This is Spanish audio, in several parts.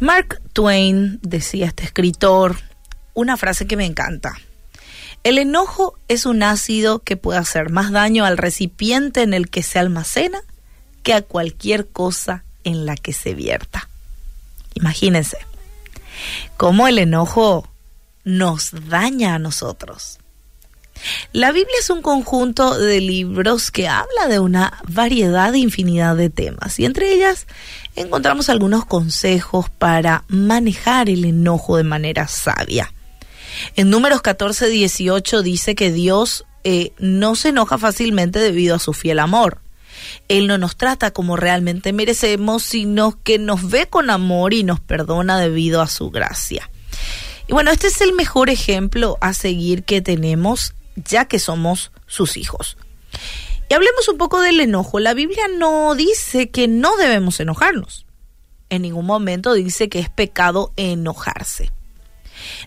Mark Twain decía este escritor una frase que me encanta. El enojo es un ácido que puede hacer más daño al recipiente en el que se almacena que a cualquier cosa en la que se vierta. Imagínense cómo el enojo nos daña a nosotros. La Biblia es un conjunto de libros que habla de una variedad de infinidad de temas y entre ellas encontramos algunos consejos para manejar el enojo de manera sabia. En números 14, 18 dice que Dios eh, no se enoja fácilmente debido a su fiel amor. Él no nos trata como realmente merecemos, sino que nos ve con amor y nos perdona debido a su gracia. Y bueno, este es el mejor ejemplo a seguir que tenemos ya que somos sus hijos. Y hablemos un poco del enojo. La Biblia no dice que no debemos enojarnos. En ningún momento dice que es pecado enojarse.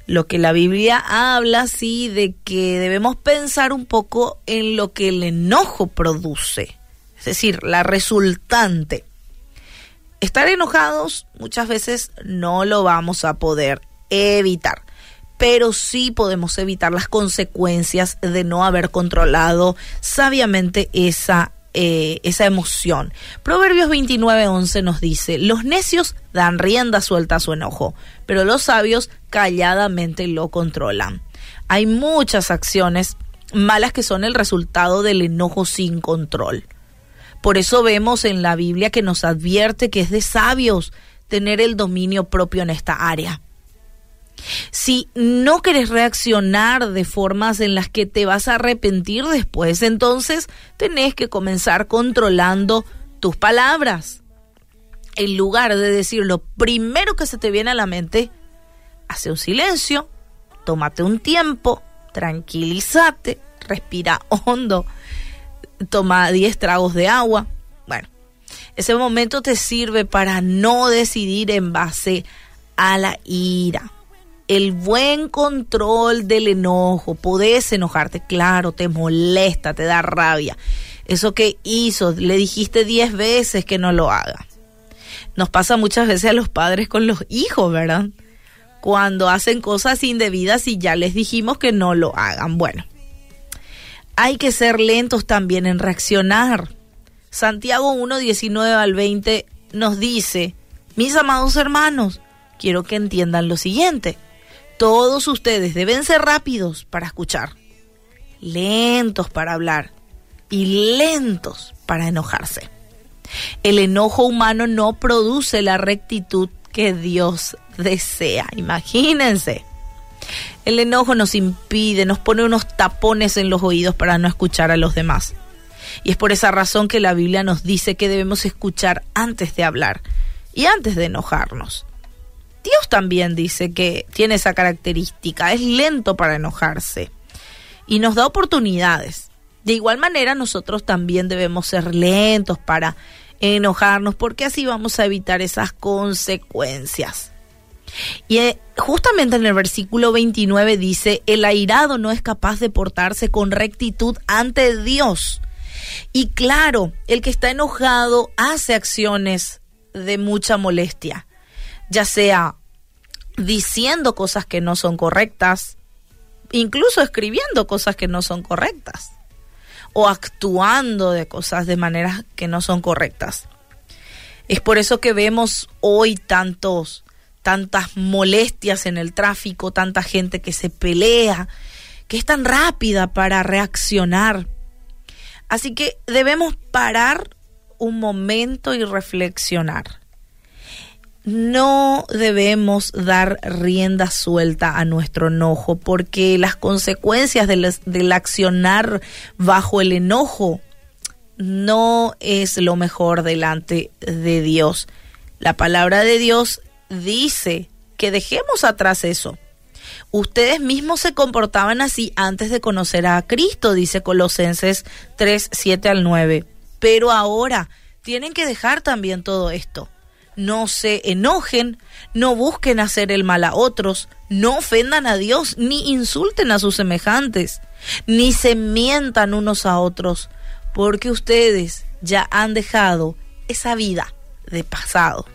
Lo que la Biblia habla, sí, de que debemos pensar un poco en lo que el enojo produce, es decir, la resultante. Estar enojados muchas veces no lo vamos a poder evitar pero sí podemos evitar las consecuencias de no haber controlado sabiamente esa, eh, esa emoción. Proverbios 29:11 nos dice, los necios dan rienda suelta a su enojo, pero los sabios calladamente lo controlan. Hay muchas acciones malas que son el resultado del enojo sin control. Por eso vemos en la Biblia que nos advierte que es de sabios tener el dominio propio en esta área. Si no quieres reaccionar de formas en las que te vas a arrepentir después, entonces tenés que comenzar controlando tus palabras. En lugar de decir lo primero que se te viene a la mente, hace un silencio, tómate un tiempo, tranquilízate, respira hondo, toma 10 tragos de agua. Bueno, ese momento te sirve para no decidir en base a la ira el buen control del enojo. Podés enojarte, claro, te molesta, te da rabia. Eso que hizo, le dijiste diez veces que no lo haga. Nos pasa muchas veces a los padres con los hijos, ¿verdad? Cuando hacen cosas indebidas y ya les dijimos que no lo hagan. Bueno, hay que ser lentos también en reaccionar. Santiago 1, 19 al 20 nos dice, mis amados hermanos, quiero que entiendan lo siguiente todos ustedes deben ser rápidos para escuchar, lentos para hablar y lentos para enojarse. El enojo humano no produce la rectitud que Dios desea. Imagínense. El enojo nos impide, nos pone unos tapones en los oídos para no escuchar a los demás. Y es por esa razón que la Biblia nos dice que debemos escuchar antes de hablar y antes de enojarnos. También dice que tiene esa característica, es lento para enojarse y nos da oportunidades. De igual manera, nosotros también debemos ser lentos para enojarnos porque así vamos a evitar esas consecuencias. Y eh, justamente en el versículo 29 dice, el airado no es capaz de portarse con rectitud ante Dios. Y claro, el que está enojado hace acciones de mucha molestia ya sea diciendo cosas que no son correctas, incluso escribiendo cosas que no son correctas, o actuando de cosas de maneras que no son correctas. Es por eso que vemos hoy tantos, tantas molestias en el tráfico, tanta gente que se pelea, que es tan rápida para reaccionar. Así que debemos parar un momento y reflexionar no debemos dar rienda suelta a nuestro enojo porque las consecuencias del, accionar bajo el enojo no es lo mejor delante de Dios. La palabra de Dios dice que dejemos atrás eso. Ustedes mismos se comportaban así antes de conocer a Cristo, dice Colosenses 3, 7 al 9. Pero ahora tienen que dejar también todo esto no se enojen, no busquen hacer el mal a otros, no ofendan a Dios, ni insulten a sus semejantes, ni se mientan unos a otros, porque ustedes ya han dejado esa vida de pasado.